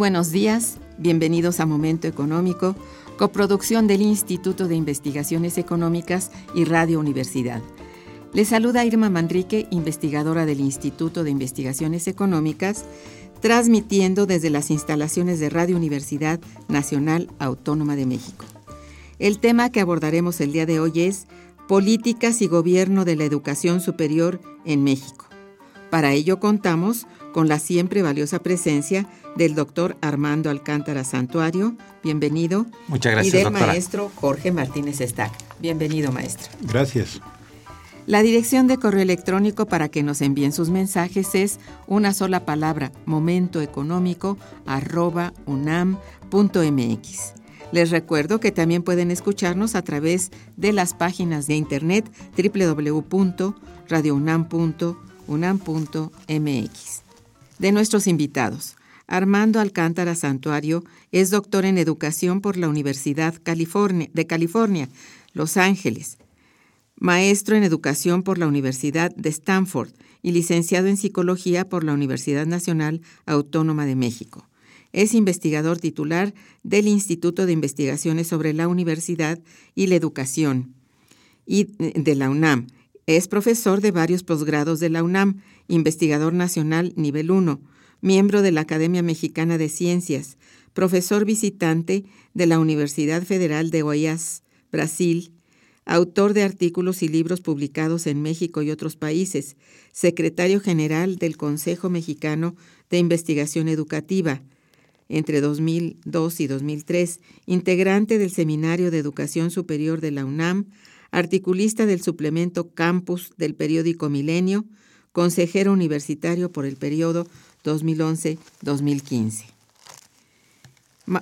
Buenos días, bienvenidos a Momento Económico, coproducción del Instituto de Investigaciones Económicas y Radio Universidad. Les saluda Irma Manrique, investigadora del Instituto de Investigaciones Económicas, transmitiendo desde las instalaciones de Radio Universidad Nacional Autónoma de México. El tema que abordaremos el día de hoy es Políticas y Gobierno de la Educación Superior en México. Para ello contamos con la siempre valiosa presencia del doctor Armando Alcántara Santuario, bienvenido. Muchas gracias. Y del doctora. maestro Jorge Martínez Stack. Bienvenido, maestro. Gracias. La dirección de correo electrónico para que nos envíen sus mensajes es una sola palabra, momentoeconómico.unam.mx. Les recuerdo que también pueden escucharnos a través de las páginas de internet www.radiounam.unam.mx. De nuestros invitados, Armando Alcántara Santuario es doctor en educación por la Universidad de California, Los Ángeles, maestro en educación por la Universidad de Stanford y licenciado en psicología por la Universidad Nacional Autónoma de México. Es investigador titular del Instituto de Investigaciones sobre la Universidad y la Educación y de la UNAM. Es profesor de varios posgrados de la UNAM, investigador nacional nivel 1, miembro de la Academia Mexicana de Ciencias, profesor visitante de la Universidad Federal de Goiás, Brasil, autor de artículos y libros publicados en México y otros países, secretario general del Consejo Mexicano de Investigación Educativa entre 2002 y 2003, integrante del Seminario de Educación Superior de la UNAM, articulista del suplemento Campus del periódico Milenio, consejero universitario por el periodo 2011-2015.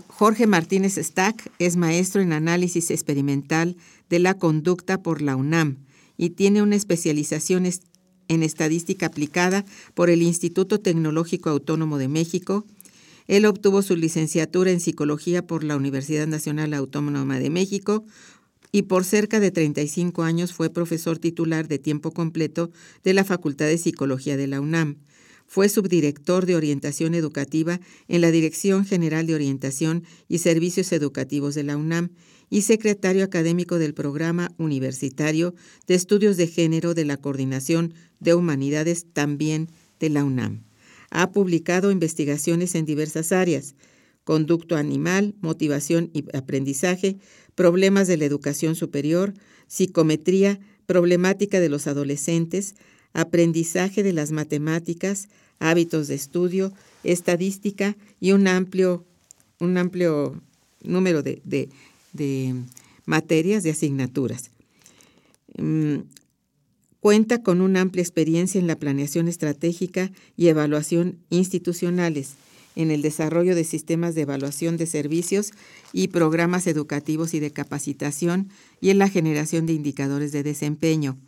Jorge Martínez Stack es maestro en análisis experimental de la conducta por la UNAM y tiene una especialización en estadística aplicada por el Instituto Tecnológico Autónomo de México. Él obtuvo su licenciatura en psicología por la Universidad Nacional Autónoma de México y por cerca de 35 años fue profesor titular de tiempo completo de la Facultad de Psicología de la UNAM. Fue subdirector de orientación educativa en la Dirección General de Orientación y Servicios Educativos de la UNAM y secretario académico del Programa Universitario de Estudios de Género de la Coordinación de Humanidades también de la UNAM. Ha publicado investigaciones en diversas áreas, conducto animal, motivación y aprendizaje, problemas de la educación superior, psicometría, problemática de los adolescentes, aprendizaje de las matemáticas, hábitos de estudio, estadística y un amplio, un amplio número de, de, materias, de asignaturas. Um, cuenta con una amplia experiencia en la planeación estratégica y evaluación institucionales, en el desarrollo de sistemas de evaluación de servicios y programas educativos y de capacitación y en la generación de indicadores de desempeño.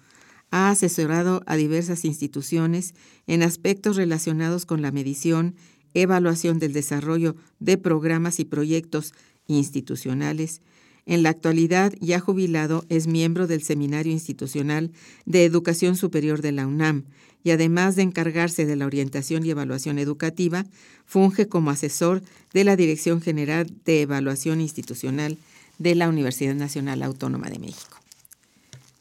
Ha asesorado a diversas instituciones en aspectos relacionados con la medición, evaluación del desarrollo de programas y proyectos institucionales. En la actualidad, ya jubilado, es miembro del Seminario Institucional de Educación Superior de la UNAM y además de encargarse de la orientación y evaluación educativa, funge como asesor de la Dirección General de Evaluación Institucional de la Universidad Nacional Autónoma de México.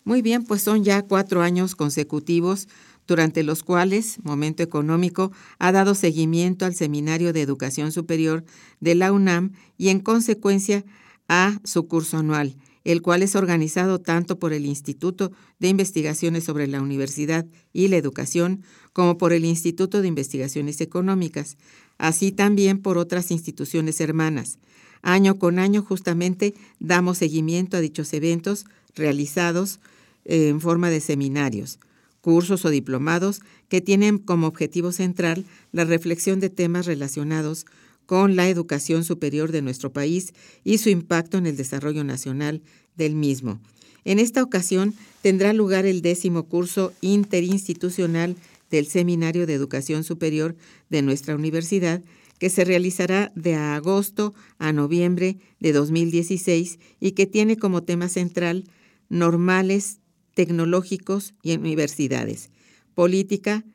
Muy bien, pues son ya cuatro años consecutivos durante los cuales Momento Económico ha dado seguimiento al Seminario de Educación Superior de la UNAM y en consecuencia a su curso anual, el cual es organizado tanto por el Instituto de Investigaciones sobre la Universidad y la Educación como por el Instituto de Investigaciones Económicas, así también por otras instituciones hermanas. Año con año justamente damos seguimiento a dichos eventos realizados eh, en forma de seminarios, cursos o diplomados que tienen como objetivo central la reflexión de temas relacionados con la educación superior de nuestro país y su impacto en el desarrollo nacional del mismo. En esta ocasión tendrá lugar el décimo curso interinstitucional del Seminario de Educación Superior de nuestra universidad, que se realizará de agosto a noviembre de 2016 y que tiene como tema central normales, tecnológicos y universidades, política,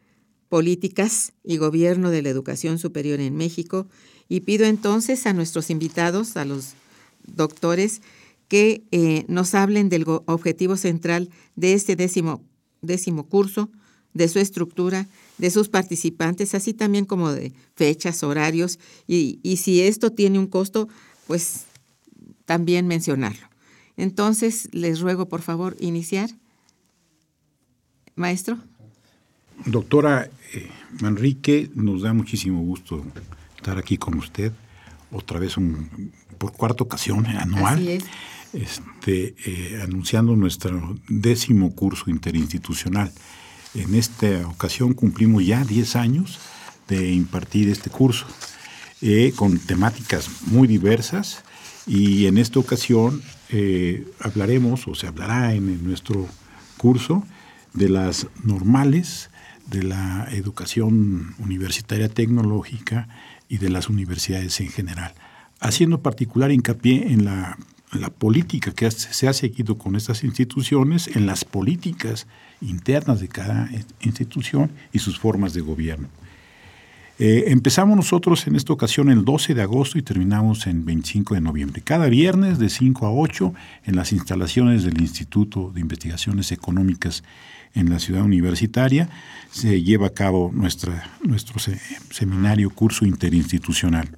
políticas y gobierno de la educación superior en México y pido entonces a nuestros invitados, a los doctores, que eh, nos hablen del objetivo central de este décimo, décimo curso, de su estructura, de sus participantes, así también como de fechas, horarios, y, y si esto tiene un costo, pues también mencionarlo. Entonces, les ruego, por favor, iniciar. Maestro. Doctora eh, Manrique, nos da muchísimo gusto estar aquí con usted otra vez un, por cuarta ocasión anual. Este, eh, anunciando nuestro décimo curso interinstitucional. En esta ocasión cumplimos ya 10 años de impartir este curso eh, con temáticas muy diversas y en esta ocasión eh, hablaremos o se hablará en nuestro curso de las normales de la educación universitaria tecnológica y de las universidades en general, haciendo particular hincapié en la, política que se ha seguido con estas instituciones, en las políticas internas de cada institución y sus formas de gobierno. Eh, empezamos nosotros en esta ocasión el 12 de agosto y terminamos en 25 de noviembre. Cada viernes de 5 a 8 en las instalaciones del Instituto de Investigaciones Económicas en la ciudad universitaria se lleva a cabo nuestro seminario curso interinstitucional.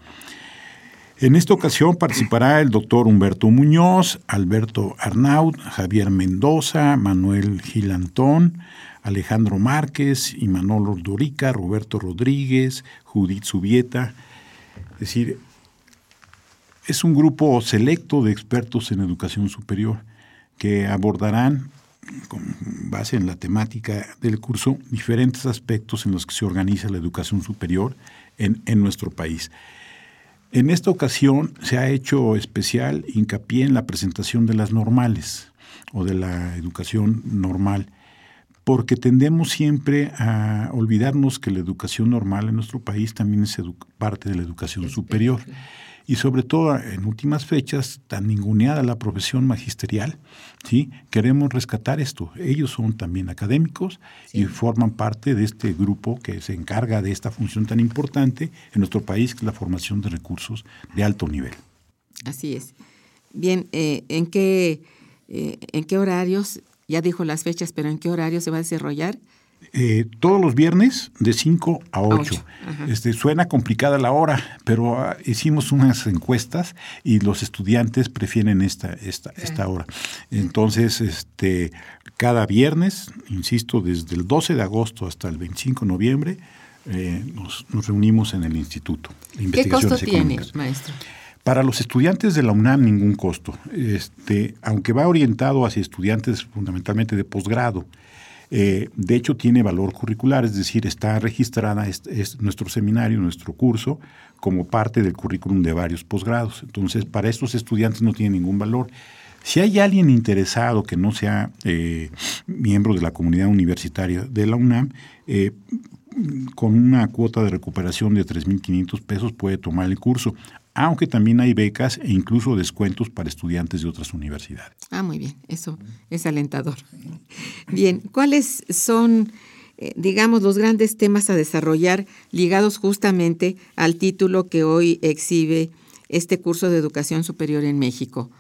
En esta ocasión participará el doctor Humberto Muñoz, Alberto Arnaud, Javier Mendoza, Manuel Gilantón, Alejandro Márquez, Imanol Dorica, Roberto Rodríguez, Judith Subieta. Es decir, es un grupo selecto de expertos en educación superior que abordarán con base en la temática del curso, diferentes aspectos en los que se organiza la educación superior en, nuestro país. En esta ocasión se ha hecho especial hincapié en la presentación de las normales o de la educación normal, porque tendemos siempre a olvidarnos que la educación normal en nuestro país también es parte de la educación superior y sobre todo en últimas fechas, tan ninguneada la profesión magisterial, ¿sí? queremos rescatar esto. Ellos son también académicos y forman parte de este grupo que se encarga de esta función tan importante en nuestro país, que es la formación de recursos de alto nivel. Así es. Bien, eh, ¿en, qué, eh, ¿en qué horarios? Ya dijo las fechas, pero ¿en qué horario se va a desarrollar? Eh, todos los viernes de 5 a 8. Este, suena complicada la hora, pero ah, hicimos unas encuestas y los estudiantes prefieren esta, esta, esta hora. Entonces, este, cada viernes, insisto, desde el 12 de agosto hasta el 25 de noviembre, eh, nos, reunimos en el instituto. ¿Qué costo tiene, maestro? Para los estudiantes de la UNAM ningún costo, este, aunque va orientado hacia estudiantes fundamentalmente de posgrado. Eh, de hecho, tiene valor curricular, es decir, está registrada es, nuestro seminario, nuestro curso, como parte del currículum de varios posgrados. Entonces, para estos estudiantes no tiene ningún valor. Si hay alguien interesado que no sea eh, miembro de la comunidad universitaria de la UNAM, eh, con una cuota de recuperación de 3.500 pesos puede tomar el curso aunque también hay becas e incluso descuentos para estudiantes de otras universidades. Ah, muy bien, eso es alentador. Bien, ¿cuáles son eh, digamos, los grandes temas a desarrollar ligados justamente al título que hoy exhibe este curso de educación superior en México.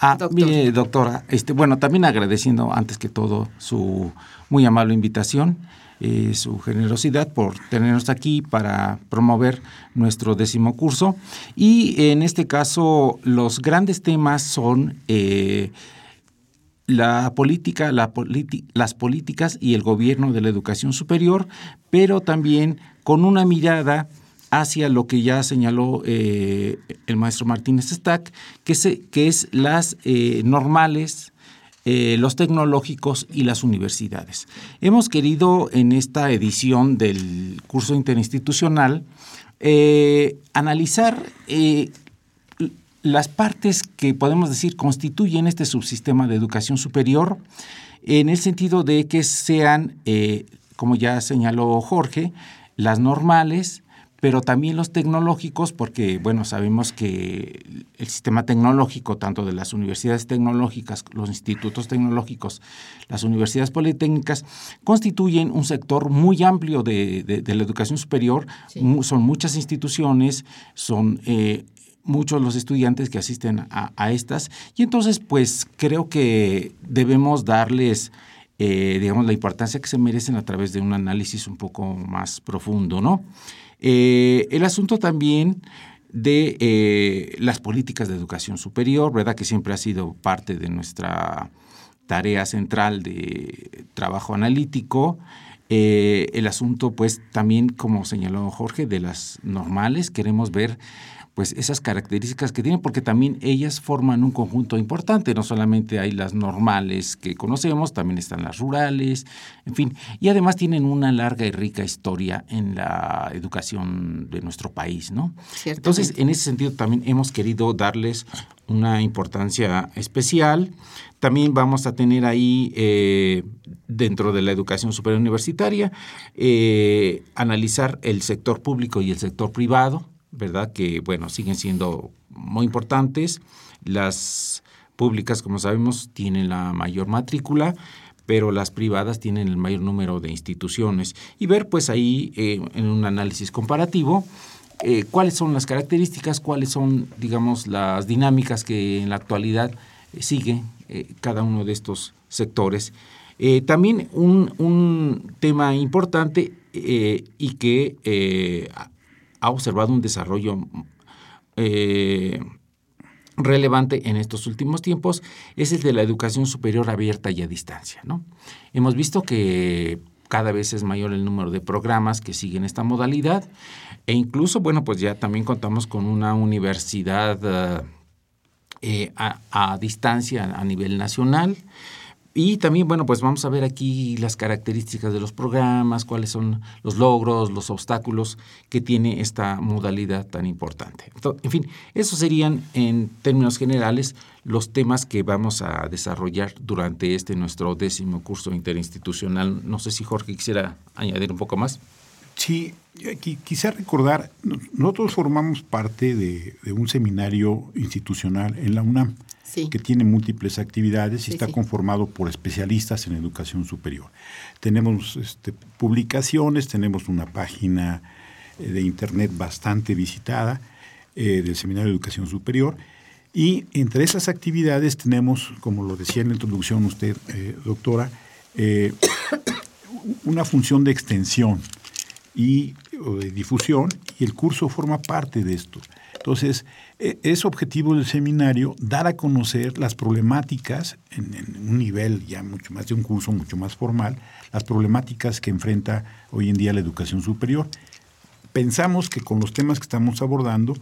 Ah, mire, doctora, este, bueno, también agradeciendo antes que todo su muy amable invitación, eh, su generosidad por tenernos aquí para promover nuestro décimo curso. Y en este caso, los grandes temas son eh, la política, la las políticas y el gobierno de la educación superior, pero también con una mirada hacia lo que ya señaló eh, el maestro Martínez Stack, que, que es las eh, normales, eh, los tecnológicos y las universidades. Hemos querido en esta edición del curso interinstitucional analizar las partes que podemos decir constituyen este subsistema de educación superior en el sentido de que sean, como ya señaló Jorge, las normales, pero también los tecnológicos, porque, bueno, sabemos que el sistema tecnológico, tanto de las universidades tecnológicas, los institutos tecnológicos, las universidades politécnicas, constituyen un sector muy amplio de, la educación superior. Son muchas instituciones, son eh, muchos los estudiantes que asisten a, estas, y entonces, pues, creo que debemos darles... Eh, digamos, la importancia que se merecen a través de un análisis un poco más profundo, ¿no? Eh, el asunto también de eh, las políticas de educación superior, ¿verdad? Que siempre ha sido parte de nuestra tarea central de trabajo analítico. Eh, el asunto, pues, también, como señaló Jorge, de las normales, queremos ver pues esas características que tienen, porque también ellas forman un conjunto importante, no solamente hay las normales que conocemos, también están las rurales, en fin, y además tienen una larga y rica historia en la educación de nuestro país, ¿no? Entonces, en ese sentido también hemos querido darles una importancia especial. También vamos a tener ahí, eh, dentro de la educación superior universitaria, eh, analizar el sector público y el sector privado, ¿verdad? Que, bueno, siguen siendo muy importantes. Las públicas, como sabemos, tienen la mayor matrícula, pero las privadas tienen el mayor número de instituciones. Y ver, pues ahí, eh, en un análisis comparativo, eh, cuáles son las características, cuáles son, digamos, las dinámicas que en la actualidad eh, sigue cada uno de estos sectores. también un, un, tema importante y que ha observado un desarrollo eh, relevante en estos últimos tiempos es el de la educación superior abierta y a distancia. ¿no? Hemos visto que cada vez es mayor el número de programas que siguen esta modalidad e incluso, bueno, pues ya también contamos con una universidad eh, a, distancia a nivel nacional. Y también, bueno, pues vamos a ver aquí las características de los programas, cuáles son los logros, los obstáculos que tiene esta modalidad tan importante. en fin, esos serían en términos generales los temas que vamos a desarrollar durante este nuestro décimo curso interinstitucional. No sé si Jorge quisiera añadir un poco más. Sí, quisiera recordar, nosotros formamos parte de, de un seminario institucional en la UNAM que tiene múltiples actividades y está conformado por especialistas en educación superior. Tenemos este, publicaciones, tenemos una página eh, de internet bastante visitada eh, del Seminario de Educación Superior y entre esas actividades tenemos, como lo decía en la introducción usted, eh, doctora, una función de extensión y de difusión y el curso forma parte de esto. Entonces, e, es objetivo del seminario dar a conocer las problemáticas en, un nivel ya mucho más de un curso mucho más formal, las problemáticas que enfrenta hoy en día la educación superior. Pensamos que con los temas que estamos abordando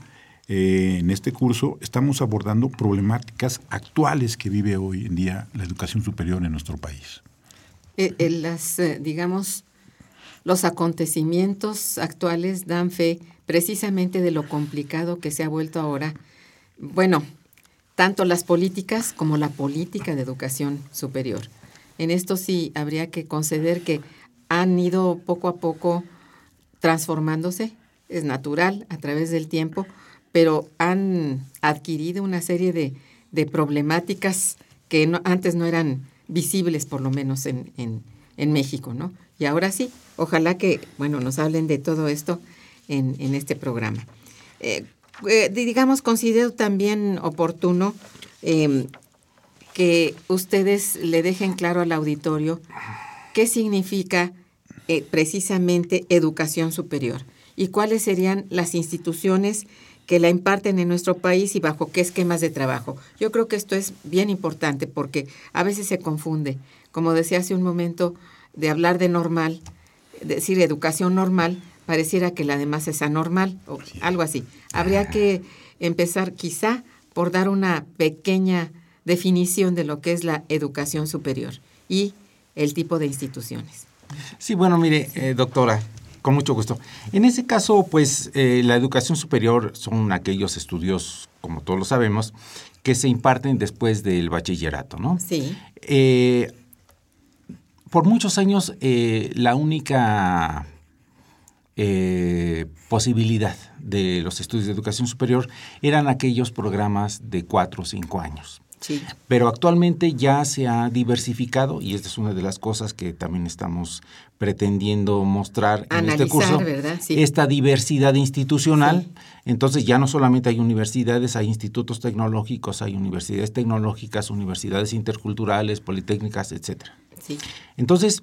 eh, en este curso estamos abordando problemáticas actuales que vive hoy en día la educación superior en nuestro país. Eh, las, eh, digamos, los acontecimientos actuales dan fe precisamente de lo complicado que se ha vuelto ahora, bueno, tanto las políticas como la política de educación superior. En esto sí habría que conceder que han ido poco a poco transformándose, es natural a través del tiempo, pero han adquirido una serie de, problemáticas que antes no eran visibles, por lo menos en, en México, ¿no? Y ahora sí, ojalá que, bueno, nos hablen de todo esto en, este programa. Eh, eh, digamos, considero también oportuno em, que ustedes le dejen claro al auditorio qué significa eh, precisamente educación superior y cuáles serían las instituciones que la imparten en nuestro país y bajo qué esquemas de trabajo. Yo creo que esto es bien importante porque a veces se confunde. Como decía hace un momento, de hablar de normal, decir educación normal, pareciera que la demás es anormal o algo así. Habría que empezar quizá por dar una pequeña definición de lo que es la educación superior y el tipo de instituciones. Sí, bueno, mire, eh, doctora, con mucho gusto. En ese caso, pues eh, la educación superior son aquellos estudios, como todos lo sabemos, que se imparten después del bachillerato, ¿no? Sí. Eh, por muchos años, la única posibilidad de los estudios de educación superior eran aquellos programas de cuatro o cinco años. Pero actualmente ya se ha diversificado y esta es una de las cosas que también estamos pretendiendo mostrar en este curso. Esta diversidad institucional. Entonces ya no solamente hay universidades, hay institutos tecnológicos, hay universidades tecnológicas, universidades interculturales, politécnicas, etcétera. Entonces,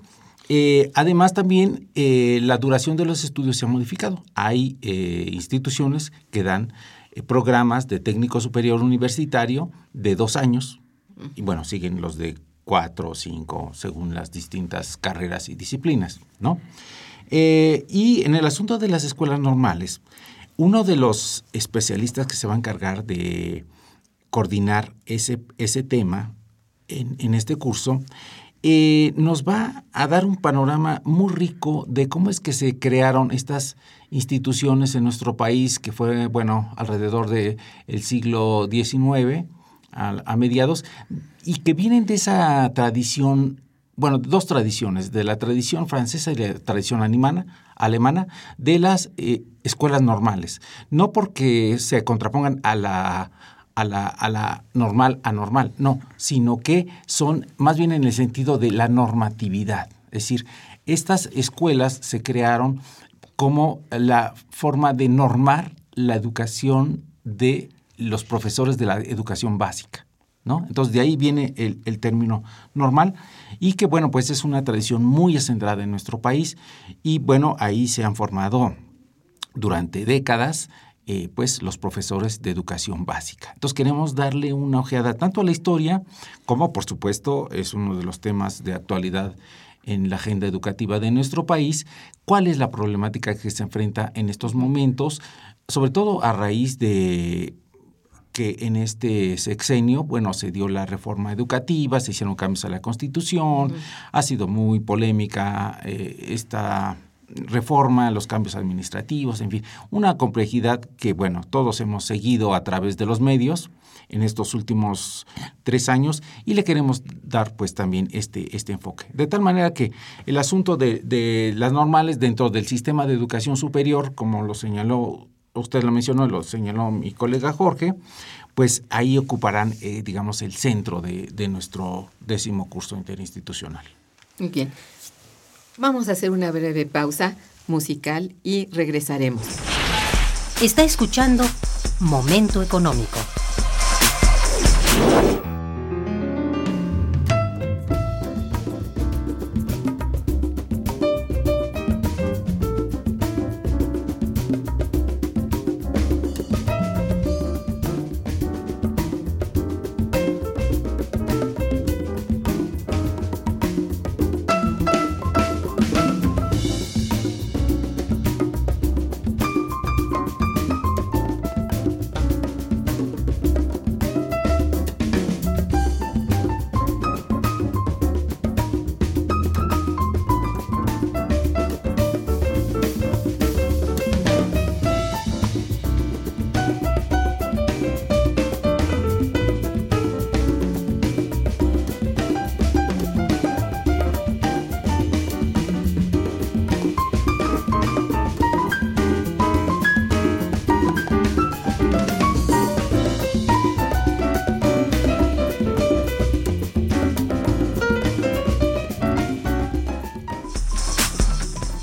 eh, además también eh, la duración de los estudios se ha modificado. Hay eh, instituciones que dan programas de técnico superior universitario de dos años, y bueno, siguen los de cuatro o cinco, según las distintas carreras y disciplinas, ¿no? Y en el asunto de las escuelas normales, uno de los especialistas que se va a encargar de coordinar ese, ese tema en, en este curso eh, nos va a dar un panorama muy rico de cómo es que se crearon estas instituciones en nuestro país, que fue, bueno, alrededor del siglo XIX, a, mediados, y que vienen de esa tradición, bueno, dos tradiciones, de la tradición francesa y la tradición alemana, alemana de las eh, escuelas normales. No porque se contrapongan a la a la, a normal anormal, no, sino que son más bien en el sentido de la normatividad. Es decir, estas escuelas se crearon como la forma de normar la educación de los profesores de la educación básica. ¿no? Entonces de ahí viene el, el, término normal y que bueno, pues es una tradición muy acendrada en nuestro país y bueno, ahí se han formado durante décadas eh, pues los profesores de educación básica. Entonces queremos darle una ojeada tanto a la historia como por supuesto es uno de los temas de actualidad en la agenda educativa de nuestro país, cuál es la problemática que se enfrenta en estos momentos, sobre todo a raíz de que en este sexenio, bueno, se dio la reforma educativa, se hicieron cambios a la Constitución, ha sido muy polémica eh, esta reforma, los cambios administrativos, en fin, una complejidad que, bueno, todos hemos seguido a través de los medios en estos últimos tres años y le queremos dar pues también este, este enfoque. De tal manera que el asunto de, las normales dentro del sistema de educación superior, como lo señaló, usted lo mencionó, lo señaló mi colega Jorge, pues ahí ocuparán, eh, digamos, el centro de, de nuestro décimo curso interinstitucional. Bien. Vamos a hacer una breve pausa musical y regresaremos. Está escuchando Momento Económico.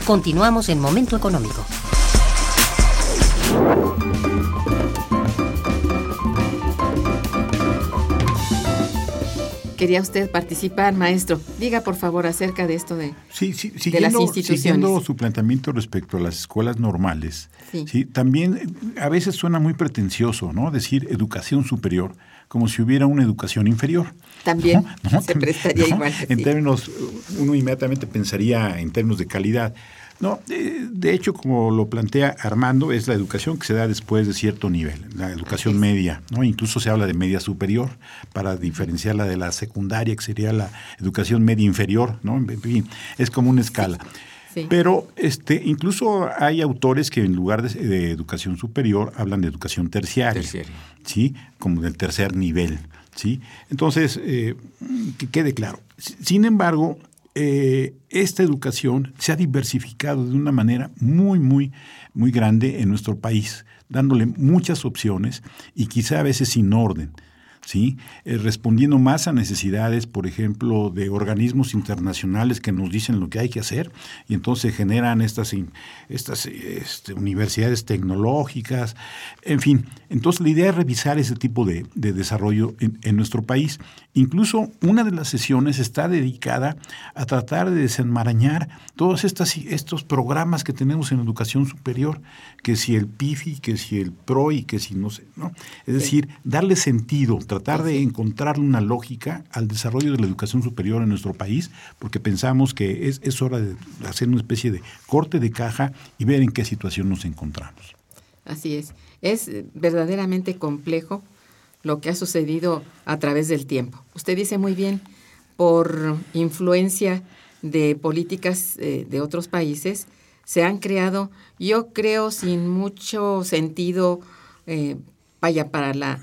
Continuamos en Momento Económico. Quería usted participar, maestro. Diga, por favor, acerca de esto de, sí, sí, siguiendo, las instituciones. Siguiendo su planteamiento respecto a las escuelas normales, sí. también eh, a veces suena muy pretencioso, ¿no? Decir educación superior, como si hubiera una educación inferior. También se prestaría igual. En términos, uno inmediatamente pensaría en términos de calidad. No, de, hecho, como lo plantea Armando, es la educación que se da después de cierto nivel, la educación media, ¿no? Incluso se habla de media superior para diferenciarla de la secundaria, que sería la educación media inferior, ¿no? En fin, es como una escala. Pero este, incluso hay autores que en lugar de, educación superior hablan de educación terciaria, ¿sí? Como del tercer nivel, ¿sí? Entonces, eh, que quede claro. Sin embargo, eh, esta educación se ha diversificado de una manera muy, muy, muy grande en nuestro país, dándole muchas opciones y quizá a veces sin orden. ¿Sí? Eh, respondiendo más a necesidades, por ejemplo, de organismos internacionales que nos dicen lo que hay que hacer y entonces generan estas, estas este, universidades tecnológicas, en fin. Entonces la idea es revisar ese tipo de, desarrollo en, nuestro país. Incluso una de las sesiones está dedicada a tratar de desenmarañar todos estas, estos programas que tenemos en educación superior, que si el PIFI, que si el PROI, que si no sé, ¿no? Es decir, darle sentido, tratar de encontrar una lógica al desarrollo de la educación superior en nuestro país, porque pensamos que es, es hora de hacer una especie de corte de caja y ver en qué situación nos encontramos. Así es. Es verdaderamente complejo lo que ha sucedido a través del tiempo. Usted dice muy bien, por influencia de políticas eh, de otros países, se han creado, yo creo, sin mucho sentido, eh, vaya, para la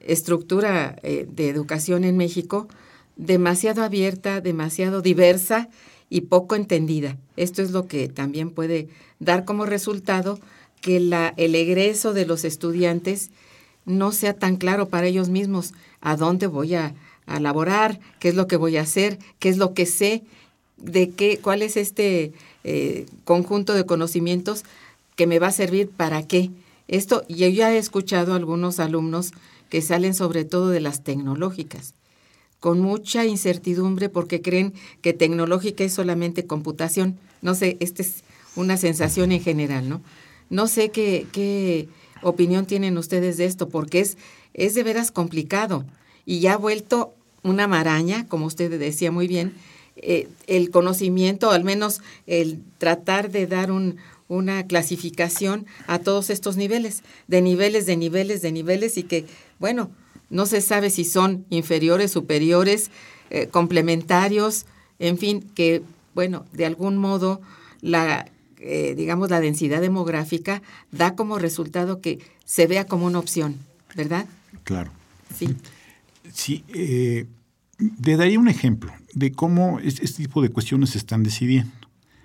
estructura eh, de educación en México demasiado abierta, demasiado diversa y poco entendida. Esto es lo que también puede dar como resultado que la, el egreso de los estudiantes no sea tan claro para ellos mismos. A dónde voy a, a laborar, qué es lo que voy a hacer, qué es lo que sé, de qué, cuál es este eh, conjunto de conocimientos que me va a servir para qué. Esto, yo ya he escuchado a algunos alumnos que salen sobre todo de las tecnológicas, con mucha incertidumbre porque creen que tecnológica es solamente computación. No sé, esta es una sensación en general, ¿no? No sé qué, qué opinión tienen ustedes de esto, porque es, es de veras complicado y ya ha vuelto una maraña, como usted decía muy bien, eh, el conocimiento, al menos el tratar de dar un, una clasificación a todos estos niveles, de niveles, de niveles, de niveles, y que, bueno, no se sabe si son inferiores, superiores, eh, complementarios, en fin, que, bueno, de algún modo la, eh, digamos, la densidad demográfica da como resultado que se vea como una opción, ¿verdad? Claro. Sí. Sí, eh, te daría un ejemplo de cómo este tipo de cuestiones se están decidiendo.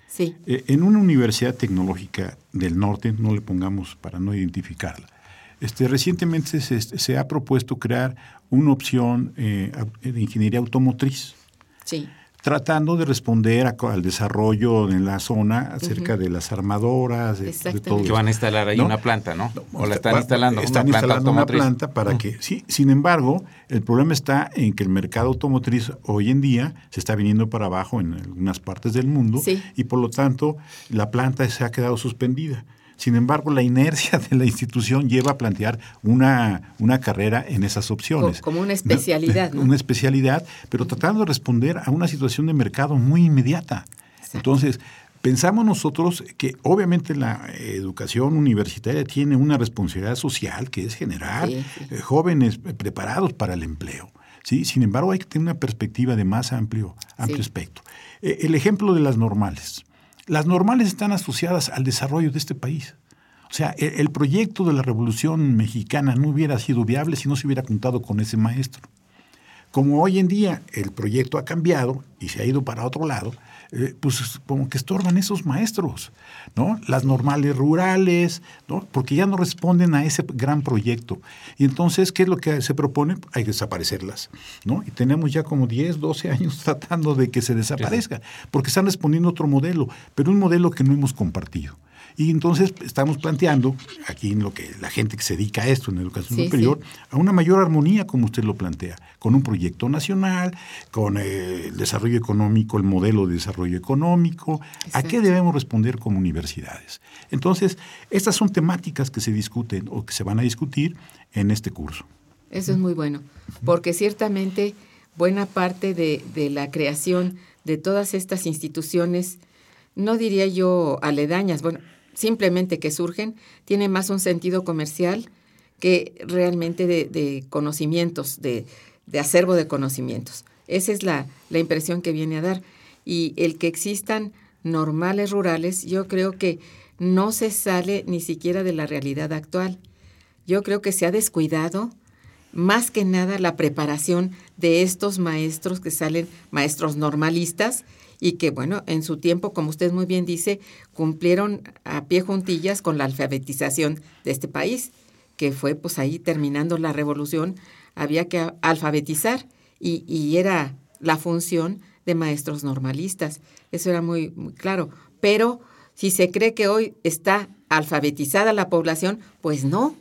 Sí. Eh, en una universidad tecnológica del norte, no le pongamos para no identificarla, este, recientemente se, ha propuesto crear una opción eh, de ingeniería automotriz. Sí tratando de responder al desarrollo en la zona acerca de las armadoras, de, todo. Que van a instalar ahí una planta, ¿no? O la están instalando. Están una instalando una planta para que, sí, sin embargo, el problema está en que el mercado automotriz hoy en día se está viniendo para abajo en algunas partes del mundo y por lo tanto la planta se ha quedado suspendida. Sin embargo, la inercia de la institución lleva a plantear una, una carrera en esas opciones. Como una especialidad. ¿no? Una especialidad, pero tratando de responder a una situación de mercado muy inmediata. Entonces, pensamos nosotros que obviamente la educación universitaria tiene una responsabilidad social que es generar eh, jóvenes preparados para el empleo. ¿sí? Sin embargo, hay que tener una perspectiva de más amplio, amplio espectro. Eh, el ejemplo de las normales. Las normales están asociadas al desarrollo de este país. O sea, e, el, proyecto de la Revolución Mexicana no hubiera sido viable si no se hubiera contado con ese maestro. como hoy en día el proyecto ha cambiado y se ha ido para otro lado, eh, pues como que estorban esos maestros, ¿no? Las normales rurales, ¿no? Porque ya no responden a ese gran proyecto. Y entonces, ¿qué es lo que se propone? Hay que desaparecerlas, ¿no? Y tenemos ya como 10, 12 años tratando de que se desaparezca, porque están respondiendo a otro modelo, pero un modelo que no hemos compartido. Y entonces estamos planteando, aquí en lo que la gente que se dedica a esto en educación superior, a una mayor armonía, como usted lo plantea, con un proyecto nacional, con eh, el desarrollo económico, el modelo de desarrollo económico, a qué debemos responder como universidades. Entonces, estas son temáticas que se discuten o que se van a discutir en este curso. Eso es muy bueno, porque ciertamente buena parte de, de la creación de todas estas instituciones, no diría yo aledañas, bueno, simplemente que surgen, tiene más un sentido comercial que realmente de, conocimientos, de, acervo de conocimientos. Esa es la, la impresión que viene a dar. Y el que existan normales rurales, yo creo que no se sale ni siquiera de la realidad actual. Yo creo que se ha descuidado más que nada la preparación de estos maestros que salen maestros normalistas y que, bueno, en su tiempo, como usted muy bien dice, cumplieron a pie juntillas con la alfabetización de este país, que fue pues ahí terminando la revolución, había que alfabetizar y, y era la función de maestros normalistas. Eso era muy, muy claro. Pero si se cree que hoy está alfabetizada la población, pues no.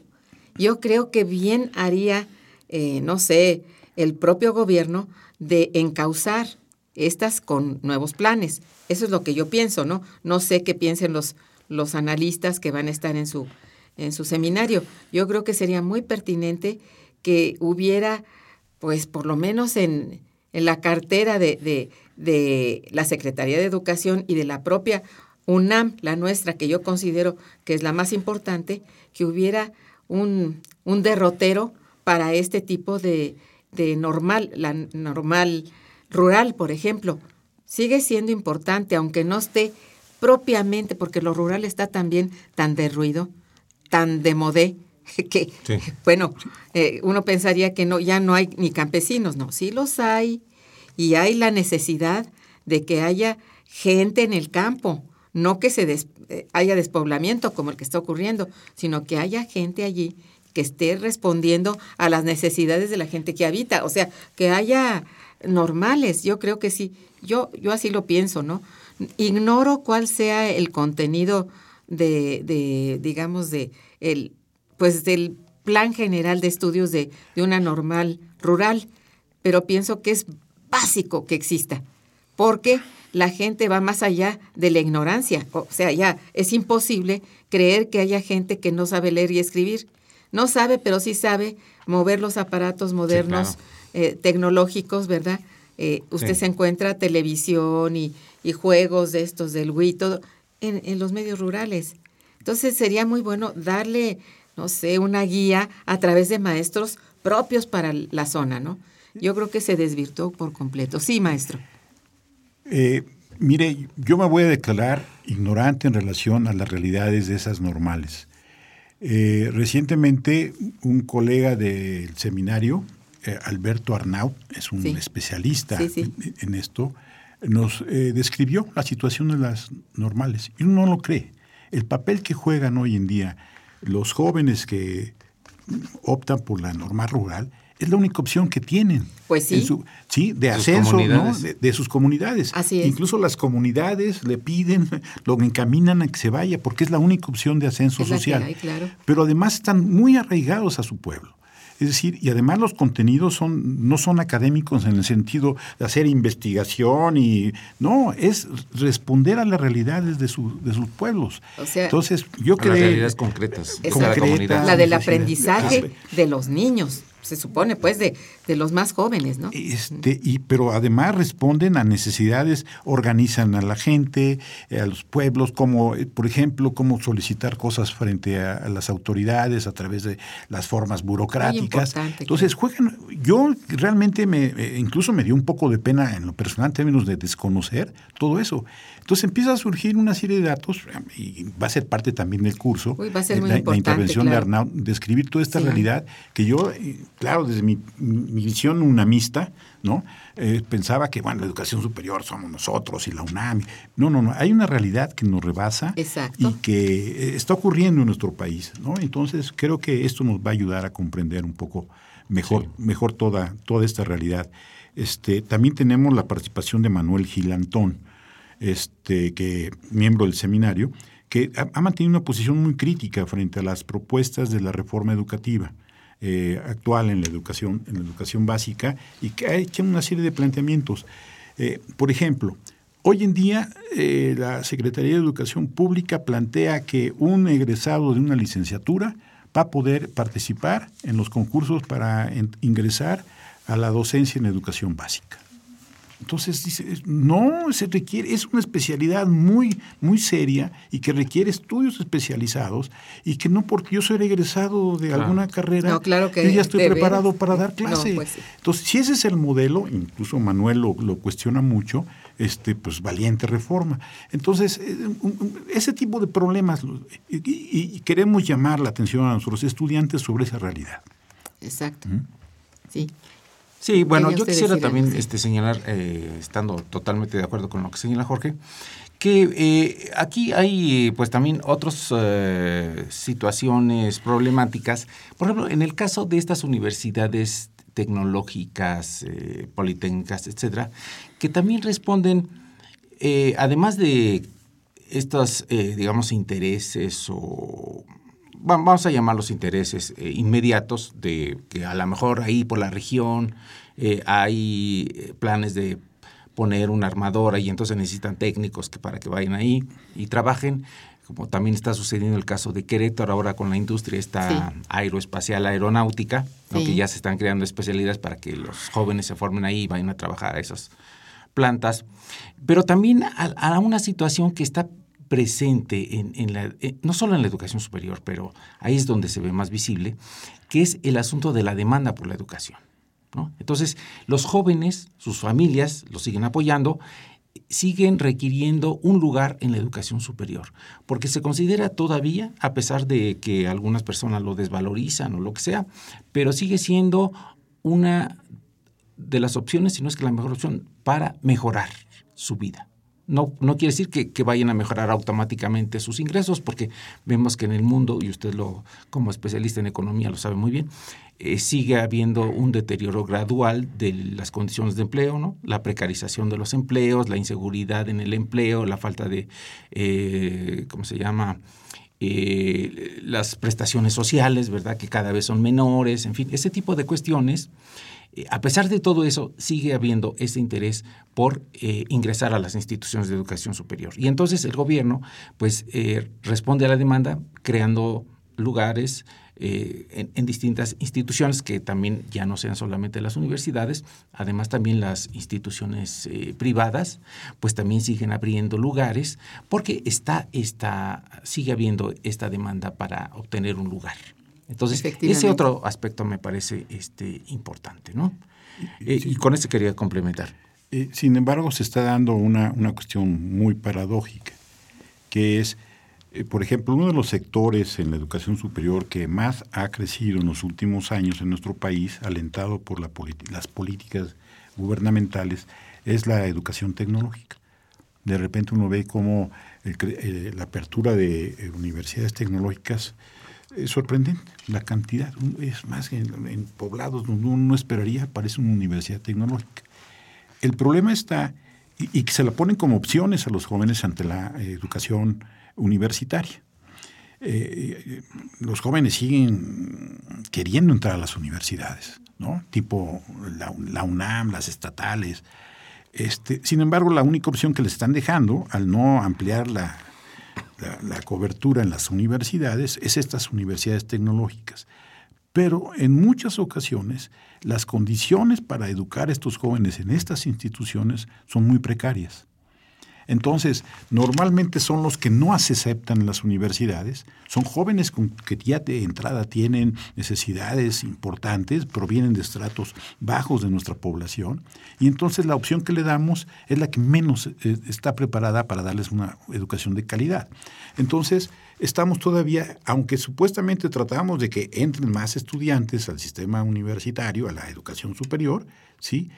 Yo creo que bien haría, eh, no sé, el propio gobierno de encauzar estas con nuevos planes. Eso es lo que yo pienso, ¿no? No sé qué piensen los, los analistas que van a estar en su, en su seminario. Yo creo que sería muy pertinente que hubiera, pues por lo menos en, en la cartera de, de, de, la Secretaría de Educación y de la propia UNAM, la nuestra, que yo considero que es la más importante, que hubiera un, un derrotero para este tipo de, de normal, la normal rural, por ejemplo, sigue siendo importante, aunque no esté propiamente, porque lo rural está también tan derruido, tan de modé, que, bueno, eh, uno pensaría que no, ya no hay ni campesinos, no, sí los hay, y hay la necesidad de que haya gente en el campo, no que se eh, haya despoblamiento como el que está ocurriendo, sino que haya gente allí que esté respondiendo a las necesidades de la gente que habita, o sea, que haya normales, yo creo que sí, yo, yo así lo pienso, ¿no? Ignoro cuál sea el contenido de, de digamos, de el, pues del plan general de estudios de, de una normal rural, pero pienso que es básico que exista, porque la gente va más allá de la ignorancia. O sea, ya es imposible creer que haya gente que no sabe leer y escribir. No sabe, pero sí sabe mover los aparatos modernos eh, tecnológicos, ¿verdad? Eh, usted se encuentra televisión y, juegos de estos del Wii, todo en, en los medios rurales. Entonces sería muy bueno darle, no sé, una guía a través de maestros propios para la zona, ¿no? Yo creo que se desvirtuó por completo. Sí, maestro. Eh, mire, yo me voy a declarar ignorante en relación a las realidades de esas normales. recientemente un colega del seminario eh, Alberto Arnaut, es un especialista En, esto, nos eh, describió la situación de las normales. Y uno no lo cree. El papel que juegan hoy en día los jóvenes que optan por la normal rural es la única opción que tienen. Pues sí. sí, de ascenso de, sus comunidades. Así es. Incluso las comunidades le piden, lo encaminan a que se vaya, porque es la única opción de ascenso social. claro. Pero además están muy arraigados a su pueblo. Es decir, y además los contenidos son, no son académicos en el sentido de hacer investigación y no, es responder a las realidades de, su, de sus pueblos. Entonces, yo creo. Las realidades concretas. la, la del aprendizaje de los niños se supone, pues, de, de los más jóvenes, ¿no? Este, y, pero además responden a necesidades, organizan a la gente, eh, a los pueblos, como, eh, por ejemplo, cómo solicitar cosas frente a, las autoridades a través de las formas burocráticas. Entonces, juegan, yo realmente me, eh, incluso me dio un poco de pena en lo personal en términos de desconocer todo eso. Entonces empieza a surgir una serie de datos, y va a ser parte también del curso, va a ser la, intervención de Arnaud, describir toda esta realidad que yo claro, desde mi, visión unamista, ¿no? Eh, pensaba que, bueno, la educación superior somos nosotros y la UNAM. No, no, no. Hay una realidad que nos rebasa y que eh, está ocurriendo en nuestro país, ¿no? Entonces, creo que esto nos va a ayudar a comprender un poco mejor, mejor toda, toda esta realidad. Este, también tenemos la participación de Manuel Gilantón, este, que, miembro del seminario, que ha, mantenido una posición muy crítica frente a las propuestas de la reforma educativa eh, actual en la educación, en la educación básica y que ha hecho una serie de planteamientos. Eh, por ejemplo, hoy en día eh, la Secretaría de Educación Pública plantea que un egresado de una licenciatura va a poder participar en los concursos para ingresar a la docencia en educación básica. Entonces dice, no, se requiere, es una especialidad muy, muy seria y que requiere estudios especializados y que no porque yo soy egresado de alguna carrera, claro que yo ya estoy preparado para dar clase. Pues Entonces, si ese es el modelo, incluso Manuel lo, cuestiona mucho, este, pues valiente reforma. Entonces, eh, ese tipo de problemas, y, queremos llamar la atención a nuestros estudiantes sobre esa realidad. Exacto. Sí. Sí, bueno, yo quisiera también este, señalar, eh, estando totalmente de acuerdo con lo que señala Jorge, que eh, aquí hay pues también otras eh, situaciones problemáticas. Por ejemplo, en el caso de estas universidades tecnológicas, politécnicas, etcétera, que también responden, además de estos, digamos, intereses o vamos a llamar los intereses eh, inmediatos de que a lo mejor ahí por la región eh, hay eh, planes de poner una armadora y entonces necesitan técnicos que para que vayan ahí y trabajen, como también está sucediendo el caso de Querétaro ahora con la industria esta aeroespacial aeronáutica, que ya se están creando especialidades para que los jóvenes se formen ahí y vayan a trabajar a esas plantas, pero también a una situación que está presente en, la, eh, no solo en la educación superior, pero ahí es donde se ve más visible, que es el asunto de la demanda por la educación. Entonces, los jóvenes, sus familias, lo siguen apoyando, siguen requiriendo un lugar en la educación superior, porque se considera todavía, a pesar de que algunas personas lo desvalorizan o lo que sea, pero sigue siendo una de las opciones, si no es que la mejor opción, para mejorar su vida. No, no quiere decir que, vayan a mejorar automáticamente sus ingresos, porque vemos que en el mundo, y usted lo, como especialista en economía lo sabe muy bien, eh, sigue habiendo un deterioro gradual de las condiciones de empleo, ¿no? La precarización de los empleos, la inseguridad en el empleo, la falta de, eh, ¿cómo se llama? Eh, las prestaciones sociales, ¿verdad? Que cada vez son menores, en fin, ese tipo de cuestiones eh, a pesar de todo eso, sigue habiendo ese interés por eh, ingresar a las instituciones de educación superior. Y entonces el gobierno pues, eh, responde a la demanda creando lugares en, distintas instituciones que también ya no sean solamente las universidades, además también las instituciones privadas, pues también siguen abriendo lugares porque está, está, sigue habiendo esta demanda para obtener un lugar. Entonces, ese otro aspecto me parece este, importante, ¿no? Eh, y con eso quería complementar. Eh, sin embargo, se está dando una, una cuestión muy paradójica, que es, eh, por ejemplo, uno de los sectores en la educación superior que más ha crecido en los últimos años en nuestro país, alentado por la las políticas gubernamentales, es la educación tecnológica. De repente uno ve cómo la apertura de universidades tecnológicas es sorprendente la cantidad. Es más, en, poblados donde uno no esperaría, parece una universidad tecnológica. El problema está, y, se la ponen como opciones a los jóvenes ante la eh, educación universitaria. Eh, eh, los jóvenes siguen queriendo entrar a las universidades, ¿no? Tipo la, la UNAM, las estatales. Este, sin embargo, la única opción que les están dejando, al no ampliar la, la, cobertura en las universidades es estas universidades tecnológicas. Pero en muchas ocasiones las condiciones para educar a estos jóvenes en estas instituciones son muy precarias. Entonces, normalmente son los que no se aceptan en las universidades, son jóvenes con, que ya de entrada tienen necesidades importantes, provienen de estratos bajos de nuestra población, y entonces la opción que le damos es la que menos eh, está preparada para darles una educación de calidad. Entonces, estamos todavía, aunque supuestamente tratamos de que entren más estudiantes al sistema universitario, a la educación superior, ¿sí?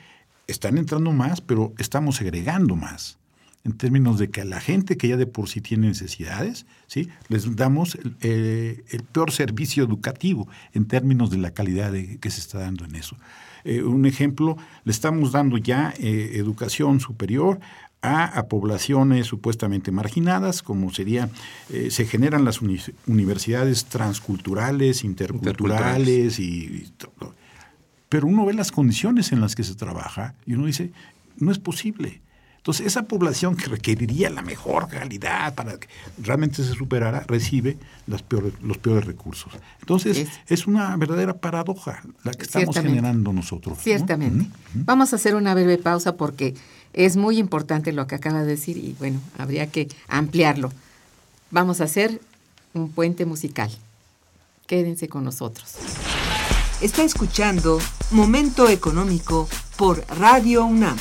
Están entrando más, pero estamos segregando más en términos de que a la gente que ya de por sí tiene necesidades, ¿sí? les damos el, eh, peor servicio educativo en términos de la calidad que se está dando en eso. Eh, un ejemplo, le estamos dando ya eh, educación superior a, poblaciones supuestamente marginadas, como sería, se generan las universidades transculturales, interculturales, y, todo. Pero uno ve las condiciones en las que se trabaja y uno dice, no es posible. Entonces, esa población que requeriría la mejor calidad para que realmente se superara, recibe los peores recursos. Entonces, es, una verdadera paradoja la que estamos generando nosotros. Ciertamente. Vamos a hacer una breve pausa porque es muy importante lo que acaba de decir y bueno, habría que ampliarlo. Vamos a hacer un puente musical. Quédense con nosotros. Está escuchando Momento Económico por Radio UNAM.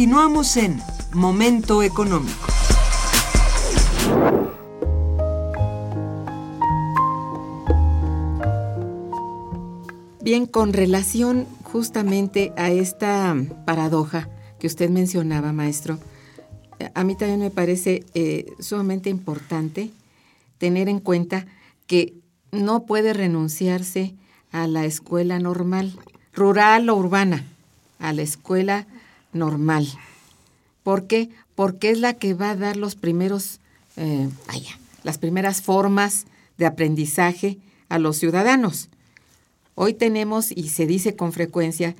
Continuamos en Momento Económico. Bien, con relación justamente a esta paradoja que usted mencionaba, maestro, a mí también me parece eh, sumamente importante tener en cuenta que no puede renunciarse a la escuela normal, rural o urbana, a la escuela normal. ¿Por qué? Porque es la que va a dar los primeros, eh, vaya, las primeras formas de aprendizaje a los ciudadanos. Hoy tenemos, y se dice con frecuencia,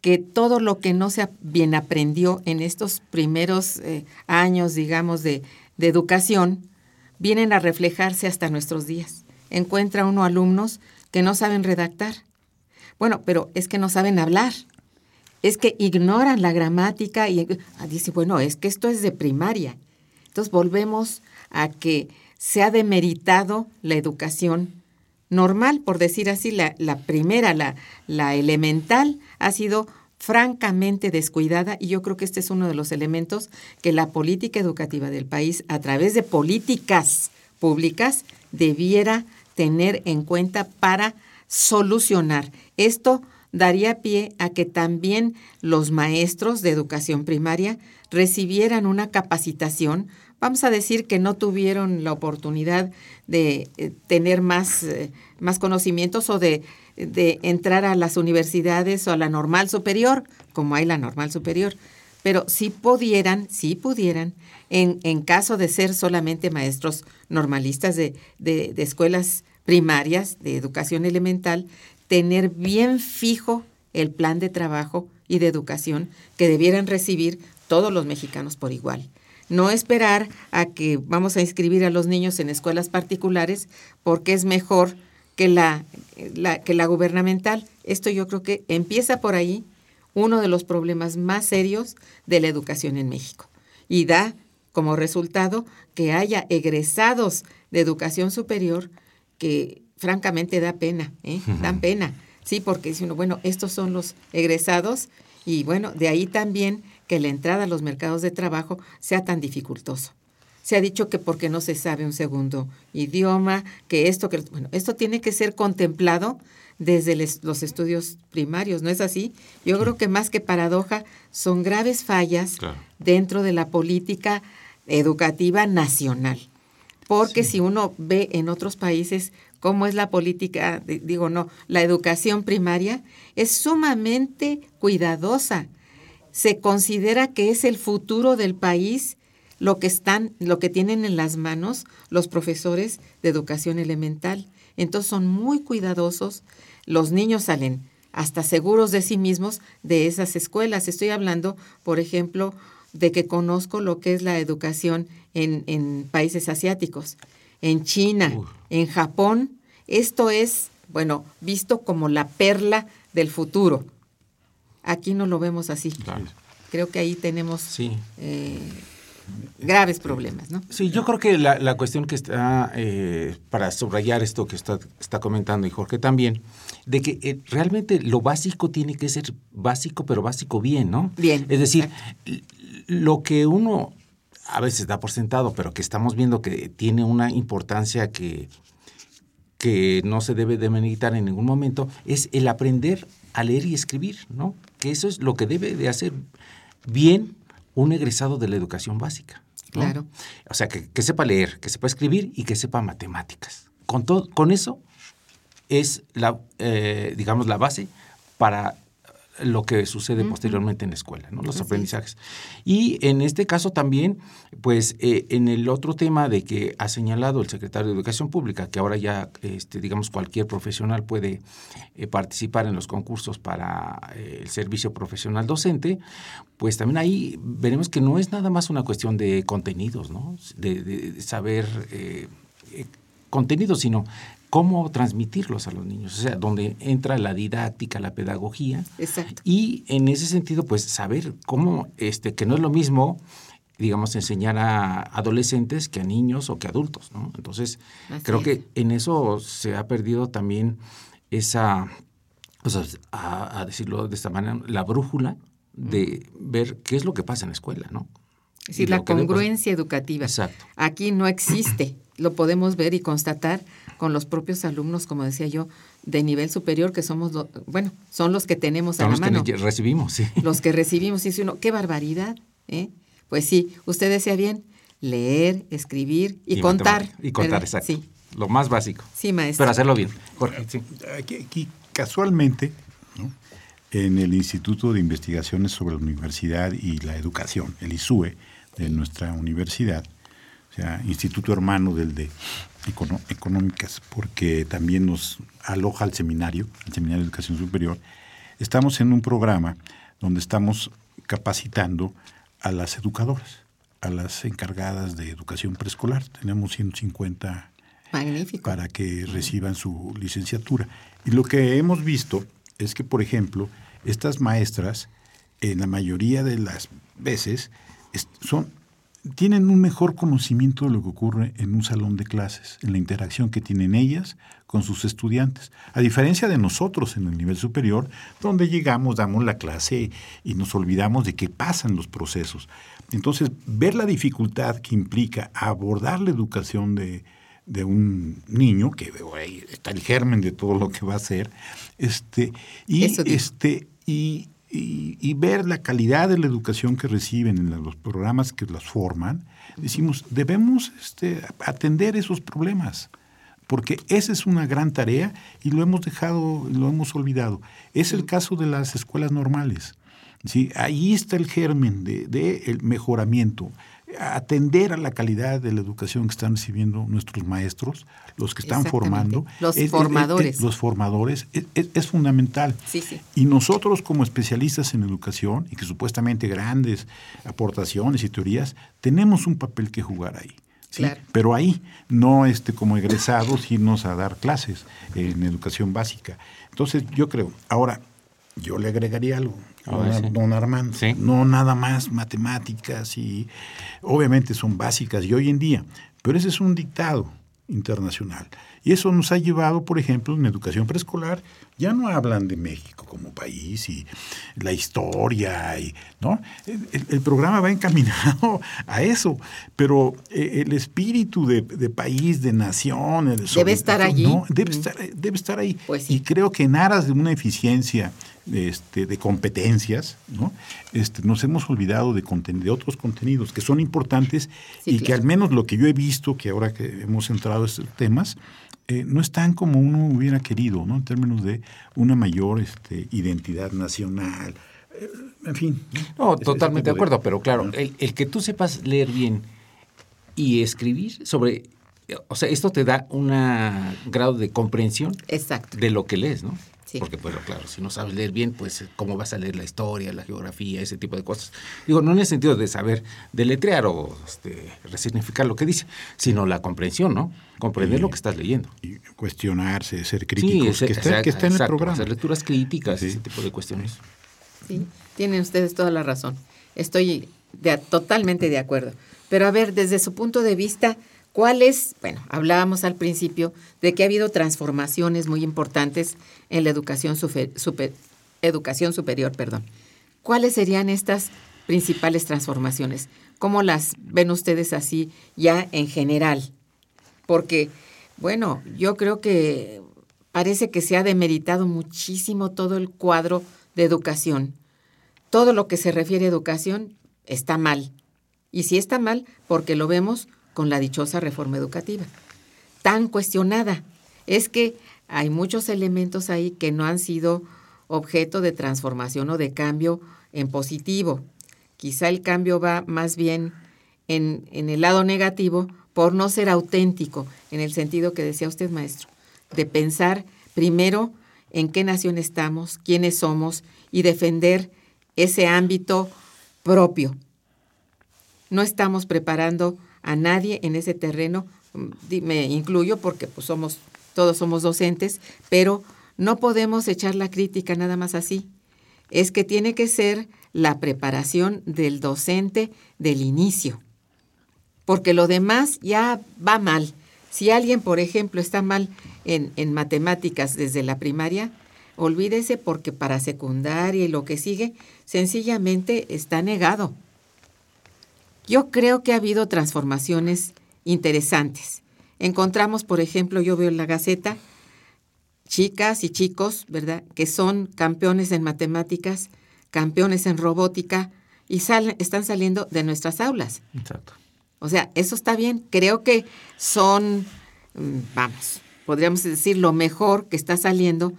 que todo lo que no se bien aprendió en estos primeros eh, años, digamos, de, de educación, vienen a reflejarse hasta nuestros días. Encuentra uno alumnos que no saben redactar. Bueno, pero es que no saben hablar es que ignoran la gramática y ah, dice, bueno, es que esto es de primaria. Entonces volvemos a que se ha demeritado la educación normal, por decir así, la, primera, la, la elemental, ha sido francamente descuidada y yo creo que este es uno de los elementos que la política educativa del país, a través de políticas públicas, debiera tener en cuenta para solucionar. Esto daría pie a que también los maestros de educación primaria recibieran una capacitación. Vamos a decir que no tuvieron la oportunidad de eh, tener más, eh, más conocimientos o de, de entrar a las universidades o a la normal superior, como hay la normal superior, pero si pudieran, si pudieran, en, en, caso de ser solamente maestros normalistas de, de, de, escuelas primarias, de educación elemental, tener bien fijo el plan de trabajo y de educación que debieran recibir todos los mexicanos por igual. No esperar a que vamos a inscribir a los niños en escuelas particulares porque es mejor que la, que la gubernamental. Esto yo creo que empieza por ahí uno de los problemas más serios de la educación en México y da como resultado que haya egresados de educación superior que francamente da pena, ¿eh? dan pena. Sí, porque dice uno, bueno, estos son los egresados y bueno, de ahí también que la entrada a los mercados de trabajo sea tan dificultoso. Se ha dicho que porque no se sabe un segundo idioma, que esto, que bueno, esto tiene que ser contemplado desde los estudios primarios, ¿no es así? Yo creo que más que paradoja, son graves fallas dentro de la política educativa nacional. Porque si uno ve en otros países cómo es la política, digo, no, la educación primaria es sumamente cuidadosa. Se considera que es el futuro del país lo que están, lo que tienen en las manos los profesores de educación elemental. Entonces son muy cuidadosos. Los niños salen hasta seguros de sí mismos de esas escuelas. Estoy hablando, por ejemplo, de que conozco lo que es la educación en, países asiáticos, en China, en Japón. Esto es, bueno, visto como la perla del futuro. Aquí no lo vemos así. Creo que ahí tenemos sí. Eh, graves problemas, ¿no? Sí, yo creo que la, cuestión que está, eh, para subrayar esto que está, está comentando y Jorge también, de que eh, realmente lo básico tiene que ser básico, pero básico bien, ¿no? Bien. Es decir, lo que uno a veces da por sentado, pero que estamos viendo que tiene una importancia que, que no se debe de meditar en ningún momento, es el aprender a leer y escribir, ¿no? Que eso es lo que debe de hacer bien un egresado de la educación básica. Claro. O sea, que, sepa leer, que sepa escribir y que sepa matemáticas. Con, todo, con eso es, la, eh, digamos, la base para lo que sucede posteriormente en la escuela, ¿no? los aprendizajes. Y en este caso también, pues eh, en el otro tema de que ha señalado el secretario de Educación Pública, que ahora ya, este, digamos, cualquier profesional puede eh, participar en los concursos para eh, el servicio profesional docente, pues también ahí veremos que no es nada más una cuestión de contenidos, ¿no? de, de saber contenidos, sino cómo transmitirlos a los niños, o sea, donde entra la didáctica, la pedagogía. Exacto. Y en ese sentido, pues saber cómo, este, que no es lo mismo, digamos, enseñar a adolescentes que a niños o que a adultos, ¿no? Entonces, creo que en eso se ha perdido también esa, o sea, a, decirlo de esta manera, la brújula de ver qué es lo que pasa en la escuela, ¿no? Es decir, la congruencia educativa. Exacto. Aquí no existe, lo podemos ver y constatar con los propios alumnos, como decía yo, de nivel superior, que somos, bueno, son los que tenemos a la mano. Los que recibimos, sí. Los que recibimos, dice uno, qué barbaridad, ¿eh? Pues sí, usted decía bien, leer, escribir y, contar. Y contar, exacto. Sí. Lo más básico. Sí, maestro. Pero hacerlo bien. Jorge, sí. aquí, casualmente, en el Instituto de Investigaciones sobre la Universidad y la Educación, el ISUE, de nuestra universidad, o sea, instituto hermano del de económicas, porque también nos aloja al seminario, al Seminario de Educación Superior. Estamos en un programa donde estamos capacitando a las educadoras, a las encargadas de educación preescolar. Tenemos 150 para que reciban su licenciatura. Y lo que hemos visto es que, por ejemplo, estas maestras, en la mayoría de las veces, son tienen un mejor conocimiento de lo que ocurre en un salón de clases, en la interacción que tienen ellas con sus estudiantes. A diferencia de nosotros en el nivel superior, donde llegamos, damos la clase y nos olvidamos de qué pasan los procesos. Entonces, ver la dificultad que implica abordar la educación de, un niño, que ahí está el germen de todo lo que va a hacer, este, y, este, y, y, ver la calidad de la educación que reciben en los programas que las forman, decimos, debemos este, atender esos problemas, porque esa es una gran tarea y lo hemos dejado, lo hemos olvidado. Es el caso de las escuelas normales. ¿sí? Ahí está el germen del de, el mejoramiento. Atender a la calidad de la educación que están recibiendo nuestros maestros, los que están formando. Los formadores. los formadores, es, fundamental. Y nosotros como especialistas en educación, y que supuestamente grandes aportaciones y teorías, tenemos un papel que jugar ahí. Pero ahí, no este, como egresados irnos a dar clases en educación básica. Entonces, yo creo, ahora, yo le agregaría algo. Don, Armando, no nada más matemáticas y obviamente son básicas y hoy en día, pero ese es un dictado internacional. Y eso nos ha llevado, por ejemplo, en educación preescolar, ya no hablan de México como país y la historia, y, ¿no? El, programa va encaminado a eso, pero eh, el espíritu de, país, de nación, debe estar allí. debe, estar, debe estar ahí. Pues y creo que en aras de una eficiencia este, de competencias, ¿no? Este, nos hemos olvidado de, de otros contenidos que son importantes y que al menos lo que yo he visto, que ahora que hemos entrado a estos temas, eh, no están como uno hubiera querido, ¿no? En términos de una mayor este, identidad nacional, eh, en fin. No, totalmente de acuerdo, pero claro, el, el que tú sepas leer bien y escribir sobre o sea, esto te da un grado de comprensión Exacto. de lo que lees, ¿no? Porque, bueno, claro, si no sabes leer bien, pues, ¿cómo vas a leer la historia, la geografía, ese tipo de cosas? Digo, no en el sentido de saber deletrear o este, resignificar lo que dice, sino la comprensión, ¿no? Comprender lo que estás leyendo. Y cuestionarse, ser críticos, que, está, que está en el programa. Hacer lecturas críticas, ese tipo de cuestiones. Sí, tienen ustedes toda la razón. Estoy totalmente de acuerdo. Pero a ver, desde su punto de vista, ¿Cuáles? Bueno, hablábamos al principio de que ha habido transformaciones muy importantes en la educación, superior. Perdón. ¿Cuáles serían estas principales transformaciones? ¿Cómo las ven ustedes así ya en general? Porque, bueno, yo creo que parece que se ha demeritado muchísimo todo el cuadro de educación. Todo lo que se refiere a educación está mal. Y si está mal, porque lo vemos con la dichosa reforma educativa. Tan cuestionada. Es que hay muchos elementos ahí que no han sido objeto de transformación o de cambio en positivo. Quizá el cambio va más bien en, en el lado negativo por no ser auténtico, en el sentido que decía usted, maestro, de pensar primero en qué nación estamos, quiénes somos y defender ese ámbito propio. No estamos preparando a nadie en ese terreno, me incluyo porque pues somos, todos somos docentes, pero no podemos echar la crítica nada más así. Es que tiene que ser la preparación del docente del inicio, porque lo demás ya va mal. Si alguien, por ejemplo, está mal en, en matemáticas desde la primaria, olvídese porque para secundaria y lo que sigue, sencillamente está negado. Yo creo que ha habido transformaciones interesantes. Encontramos, por ejemplo, yo veo en la Gaceta, chicas y chicos, ¿verdad?, que son campeones en matemáticas, campeones en robótica y salen, están saliendo de nuestras aulas. Exacto. O sea, eso está bien. Creo que son, mm, vamos, podríamos decir lo mejor que está saliendo